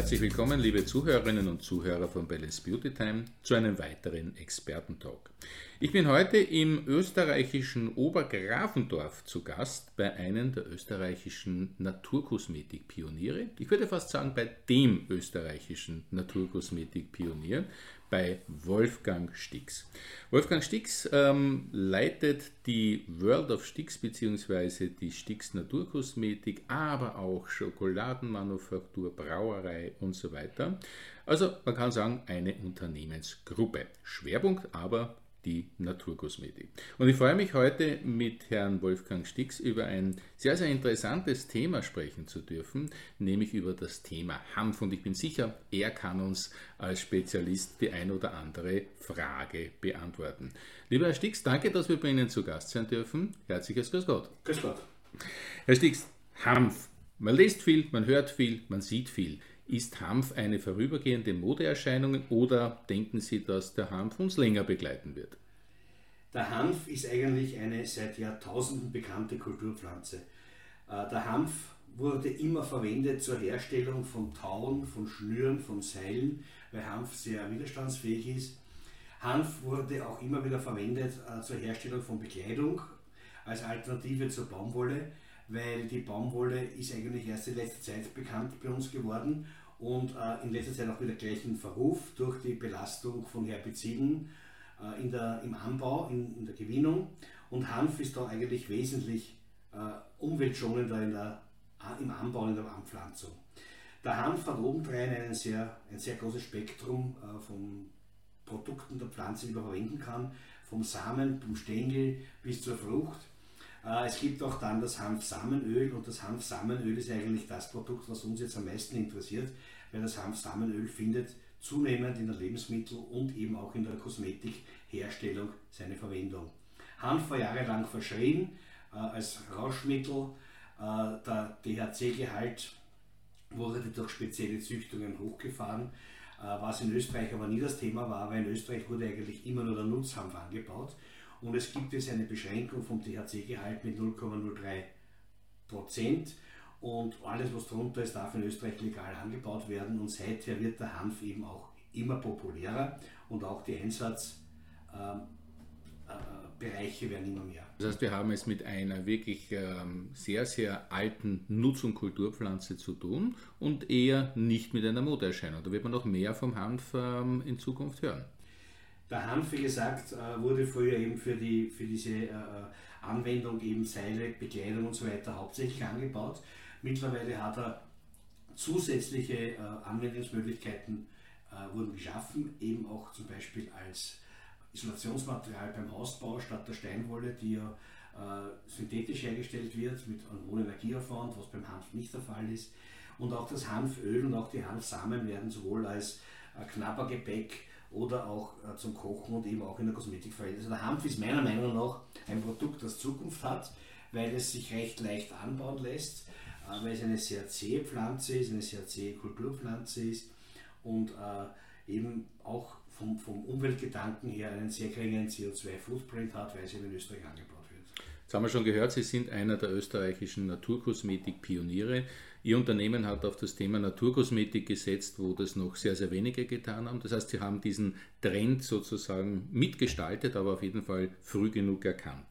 Herzlich willkommen, liebe Zuhörerinnen und Zuhörer von Balance Beauty Time, zu einem weiteren Expertentalk. Ich bin heute im österreichischen Obergrafendorf zu Gast bei einem der österreichischen Naturkosmetikpioniere. Ich würde fast sagen bei dem österreichischen Naturkosmetikpionier, bei Wolfgang Stix. Wolfgang Stix ähm, leitet die World of Stix bzw. die Stix Naturkosmetik, aber auch Schokoladenmanufaktur, Brauerei und so weiter. Also man kann sagen eine Unternehmensgruppe. Schwerpunkt aber die Naturkosmetik. Und ich freue mich heute mit Herrn Wolfgang Stix über ein sehr, sehr interessantes Thema sprechen zu dürfen, nämlich über das Thema Hanf. Und ich bin sicher, er kann uns als Spezialist die ein oder andere Frage beantworten. Lieber Herr Stix, danke, dass wir bei Ihnen zu Gast sein dürfen. Herzliches Grüß Gott. Grüß Gott. Herr Stix, Hanf. Man liest viel, man hört viel, man sieht viel. Ist Hanf eine vorübergehende Modeerscheinung oder denken Sie, dass der Hanf uns länger begleiten wird? Der Hanf ist eigentlich eine seit Jahrtausenden bekannte Kulturpflanze. Äh, der Hanf wurde immer verwendet zur Herstellung von Tauen, von Schnüren, von Seilen, weil Hanf sehr widerstandsfähig ist. Hanf wurde auch immer wieder verwendet äh, zur Herstellung von Bekleidung als Alternative zur Baumwolle, weil die Baumwolle ist eigentlich erst in letzter Zeit bekannt bei uns geworden und äh, in letzter Zeit auch wieder gleichen Verruf durch die Belastung von Herbiziden äh, in der, im Anbau, in, in, der Gewinnung. Und Hanf ist da eigentlich wesentlich äh, umweltschonender in der, im Anbau, in der Anpflanzung. Der Hanf hat obendrein einen sehr, ein sehr großes Spektrum äh, von Produkten der Pflanze, die man verwenden kann, vom Samen, vom Stängel bis zur Frucht. Äh, es gibt auch dann das Hanfsamenöl und das Hanfsamenöl ist eigentlich das Produkt, was uns jetzt am meisten interessiert, weil das Hanfsamenöl findet zunehmend in der Lebensmittel- und eben auch in der Kosmetikherstellung seine Verwendung. Hanf war jahrelang verschrien äh, als Rauschmittel. Äh, der THC-Gehalt wurde durch spezielle Züchtungen hochgefahren, was in Österreich aber nie das Thema war, weil in Österreich wurde eigentlich immer nur der Nutzhanf angebaut. Und es gibt jetzt eine Beschränkung vom THC-Gehalt mit 0,03 Prozent. Und alles, was drunter ist, darf in Österreich legal angebaut werden. Und seither wird der Hanf eben auch immer populärer und auch die Einsatzbereiche ähm, äh, werden immer mehr. Das heißt, wir haben es mit einer wirklich ähm, sehr, sehr alten Nutz- und Kulturpflanze zu tun und eher nicht mit einer Modeerscheinung. Da wird man noch mehr vom Hanf ähm, in Zukunft hören. Der Hanf, wie gesagt, äh, wurde früher eben für, die, für diese äh, Anwendung eben Seile, Bekleidung und so weiter hauptsächlich angebaut. Mittlerweile hat er zusätzliche Anwendungsmöglichkeiten wurden geschaffen, eben auch zum Beispiel als Isolationsmaterial beim Hausbau statt der Steinwolle, die ja synthetisch hergestellt wird mit einem hohen Energieaufwand, was beim Hanf nicht der Fall ist. Und auch das Hanföl und auch die Hanfsamen werden sowohl als Knabbergebäck oder auch äh, zum Kochen und eben auch in der Kosmetik verwendet. Also der Hanf ist meiner Meinung nach ein Produkt, das Zukunft hat, weil es sich recht leicht anbauen lässt, äh, weil es eine sehr zähe Pflanze ist, eine sehr zähe Kulturpflanze ist und äh, eben auch vom, vom Umweltgedanken her einen sehr geringen CO2-Footprint hat, weil es eben in Österreich angebaut wird. Jetzt haben wir schon gehört, Sie sind einer der österreichischen Naturkosmetik-Pioniere. Ihr Unternehmen hat auf das Thema Naturkosmetik gesetzt, wo das noch sehr, sehr wenige getan haben. Das heißt, Sie haben diesen Trend sozusagen mitgestaltet, aber auf jeden Fall früh genug erkannt.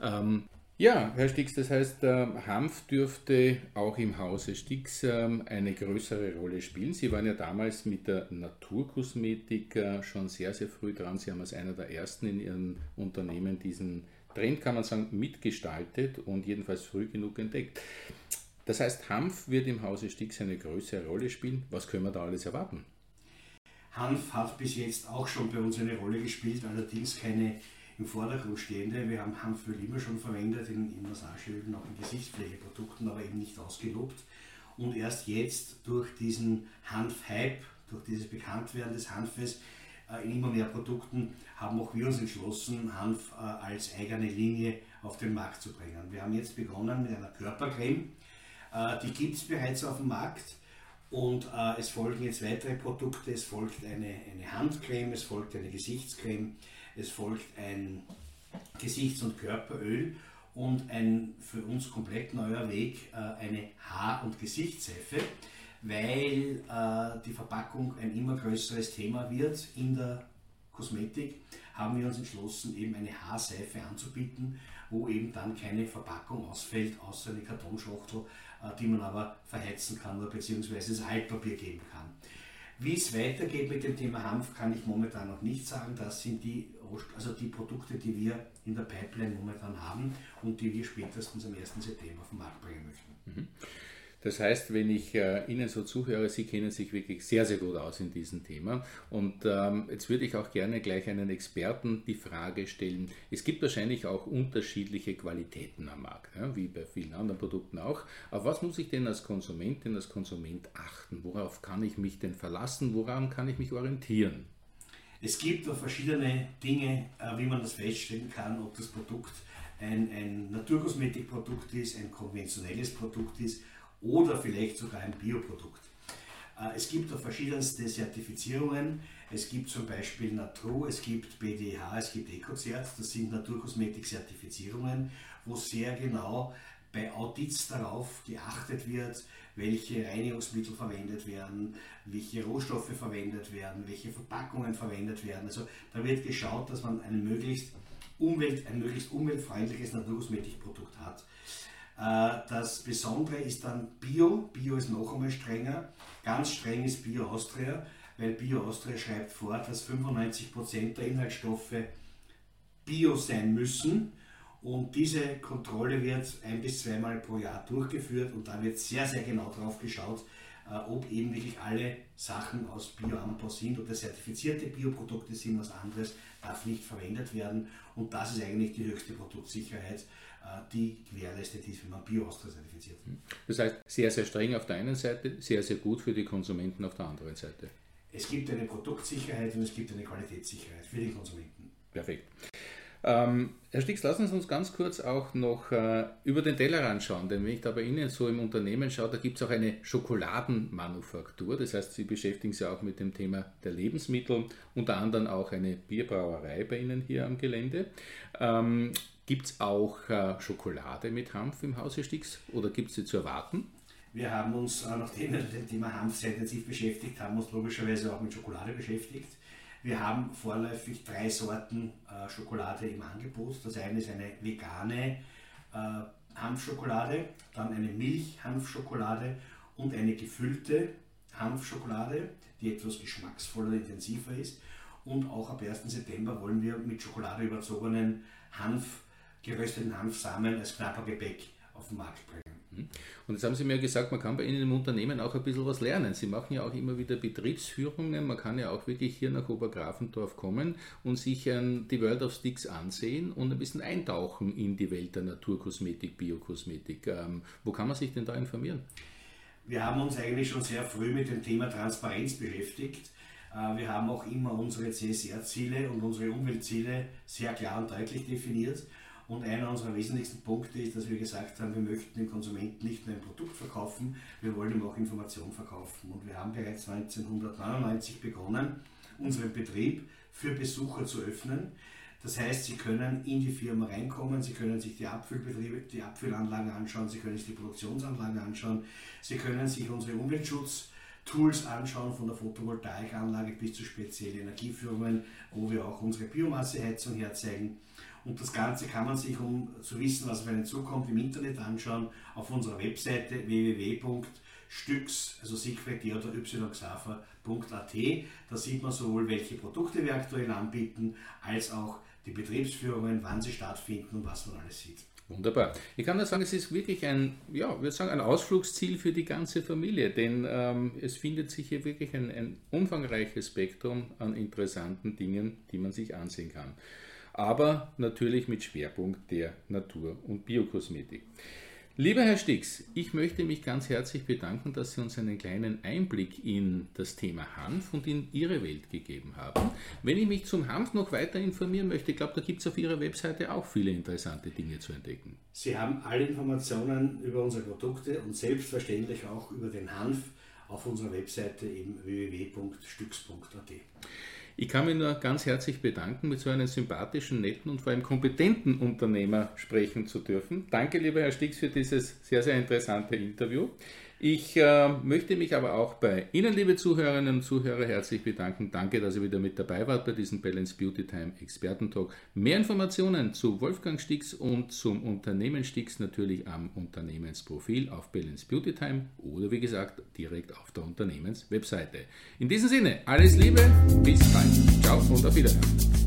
Ähm, ja, Herr Stix, das heißt, äh, Hanf dürfte auch im Hause Stix äh, eine größere Rolle spielen. Sie waren ja damals mit der Naturkosmetik äh, schon sehr, sehr früh dran. Sie haben als einer der ersten in Ihrem Unternehmen diesen Trend, kann man sagen, mitgestaltet und jedenfalls früh genug entdeckt. Das heißt, Hanf wird im Hause Stix eine größere Rolle spielen. Was können wir da alles erwarten? Hanf hat bis jetzt auch schon bei uns eine Rolle gespielt, allerdings keine im Vordergrund stehende. Wir haben Hanföl immer schon verwendet in, in Massageölen, auch in Gesichtspflegeprodukten, aber eben nicht ausgelobt. Und erst jetzt durch diesen Hanf-Hype, durch dieses Bekanntwerden des Hanfes äh, in immer mehr Produkten, haben auch wir uns entschlossen, Hanf äh, als eigene Linie auf den Markt zu bringen. Wir haben jetzt begonnen mit einer Körpercreme, die gibt es bereits auf dem Markt. Und äh, es folgen jetzt weitere Produkte. Es folgt eine, eine Handcreme, es folgt eine Gesichtscreme, es folgt ein Gesichts- und Körperöl und ein für uns komplett neuer Weg, äh, eine Haar- und Gesichtsseife, weil äh, die Verpackung ein immer größeres Thema wird in der Kosmetik, haben wir uns entschlossen, eben eine Haarseife anzubieten, wo eben dann keine Verpackung ausfällt, außer eine Kartonschachtel, äh, die man aber verheizen kann oder beziehungsweise das Altpapier geben kann. Wie es weitergeht mit dem Thema Hanf, kann ich momentan noch nicht sagen. Das sind die, also die Produkte, die wir in der Pipeline momentan haben und die wir spätestens am 1. September auf den Markt bringen möchten. Mhm. Das heißt, wenn ich äh, Ihnen so zuhöre, Sie kennen sich wirklich sehr, sehr gut aus in diesem Thema. Und ähm, jetzt würde ich auch gerne gleich einen Experten die Frage stellen. Es gibt wahrscheinlich auch unterschiedliche Qualitäten am Markt, ja, wie bei vielen anderen Produkten auch. Auf was muss ich denn als Konsumentin, als Konsument achten? Worauf kann ich mich denn verlassen? Woran kann ich mich orientieren? Es gibt verschiedene Dinge, äh, wie man das feststellen kann, ob das Produkt ein, ein Naturkosmetikprodukt ist, ein konventionelles Produkt ist oder vielleicht sogar ein Bioprodukt. Äh, es gibt da verschiedenste Zertifizierungen. Es gibt zum Beispiel Natru, es gibt BDH, es gibt EcoCert. Das sind Naturkosmetik-Zertifizierungen, wo sehr genau bei Audits darauf geachtet wird, welche Reinigungsmittel verwendet werden, welche Rohstoffe verwendet werden, welche Verpackungen verwendet werden. Also da wird geschaut, dass man ein möglichst, Umwelt, ein möglichst umweltfreundliches Naturkosmetikprodukt hat. Äh, das Besondere ist dann Bio. Bio ist noch einmal strenger. Ganz streng ist Bio Austria, weil Bio Austria schreibt vor, dass 95% der Inhaltsstoffe Bio sein müssen. Und diese Kontrolle wird ein bis zweimal pro Jahr durchgeführt und da wird sehr, sehr genau drauf geschaut, äh, ob eben wirklich alle Sachen aus Bioanbau sind oder zertifizierte Bioprodukte sind, was anderes darf nicht verwendet werden. Und das ist eigentlich die höchste Produktsicherheit, die gewährleistet ist, wenn man Bio-Austria zertifiziert. Hm. Das heißt, sehr, sehr streng auf der einen Seite, sehr, sehr gut für die Konsumenten auf der anderen Seite. Es gibt eine Produktsicherheit und es gibt eine Qualitätssicherheit für die Konsumenten. Perfekt. Ähm, Herr Stix, lassen Sie uns ganz kurz auch noch äh, über den Teller anschauen, denn wenn ich da bei Ihnen so im Unternehmen schaue, da gibt es auch eine Schokoladenmanufaktur, das heißt, Sie beschäftigen sich auch mit dem Thema der Lebensmittel, unter anderem auch eine Bierbrauerei bei Ihnen hier am Gelände. Ähm, Gibt es auch äh, Schokolade mit Hanf im Hause Stix oder gibt es sie zu erwarten? Wir haben uns, äh, nachdem wir mit dem Thema Hanf sehr intensiv beschäftigt haben, uns logischerweise auch mit Schokolade beschäftigt. Wir haben vorläufig drei Sorten äh, Schokolade im Angebot. Das eine ist eine vegane äh, Hanfschokolade, dann eine Milch-Hanfschokolade und eine gefüllte Hanfschokolade, die etwas geschmacksvoller, und intensiver ist. Und auch ab 1. September wollen wir mit Schokolade überzogenen Hanf gerösteten Hanfsamen als knapper Gebäck auf den Markt bringen. Mhm. Und jetzt haben Sie mir gesagt, man kann bei Ihnen im Unternehmen auch ein bisschen was lernen. Sie machen ja auch immer wieder Betriebsführungen. Man kann ja auch wirklich hier nach Obergrafendorf kommen und sich die World of Sticks ansehen und ein bisschen eintauchen in die Welt der Naturkosmetik, Biokosmetik. Ähm, wo kann man sich denn da informieren? Wir haben uns eigentlich schon sehr früh mit dem Thema Transparenz beschäftigt. Äh, wir haben auch immer unsere CSR-Ziele und unsere Umweltziele sehr klar und deutlich definiert. Und einer unserer wesentlichsten Punkte ist, dass wir gesagt haben, wir möchten dem Konsumenten nicht nur ein Produkt verkaufen, wir wollen ihm auch Information verkaufen. Und wir haben bereits 1999 begonnen, unseren Betrieb für Besucher zu öffnen. Das heißt, Sie können in die Firma reinkommen, Sie können sich die Abfüllbetriebe, die Abfüllanlagen anschauen, Sie können sich die Produktionsanlagen anschauen, Sie können sich unsere Umweltschutz-Tools anschauen, von der Photovoltaikanlage bis zu speziellen Energieführungen, wo wir auch unsere Biomasseheizung herzeigen. Und das Ganze kann man sich, um zu wissen, was auf einen zukommt, im Internet anschauen, auf unserer Webseite www.stücks, also Siegfried oder yxafer.at. Da sieht man sowohl, welche Produkte wir aktuell anbieten, als auch die Betriebsführungen, wann sie stattfinden und was man alles sieht. Wunderbar. Ich kann nur sagen, es ist wirklich ein, ja, würde sagen, ein Ausflugsziel für die ganze Familie, denn ähm, es findet sich hier wirklich ein, ein umfangreiches Spektrum an interessanten Dingen, die man sich ansehen kann aber natürlich mit Schwerpunkt der Natur- und Biokosmetik. Lieber Herr Stix, ich möchte mich ganz herzlich bedanken, dass Sie uns einen kleinen Einblick in das Thema Hanf und in Ihre Welt gegeben haben. Wenn ich mich zum Hanf noch weiter informieren möchte, ich glaube, da gibt es auf Ihrer Webseite auch viele interessante Dinge zu entdecken. Sie haben alle Informationen über unsere Produkte und selbstverständlich auch über den Hanf auf unserer Webseite im. Ich kann mich nur ganz herzlich bedanken, mit so einem sympathischen, netten und vor allem kompetenten Unternehmer sprechen zu dürfen. Danke, lieber Herr Stix, für dieses sehr, sehr interessante Interview. Ich äh, möchte mich aber auch bei Ihnen, liebe Zuhörerinnen und Zuhörer, herzlich bedanken. Danke, dass ihr wieder mit dabei wart bei diesem Balance Beauty Time Expertentalk. Mehr Informationen zu Wolfgang Stix und zum Unternehmen Stix natürlich am Unternehmensprofil auf Balance Beauty Time oder wie gesagt direkt auf der Unternehmenswebseite. In diesem Sinne, alles Liebe, bis bald. Ciao und auf Wiedersehen.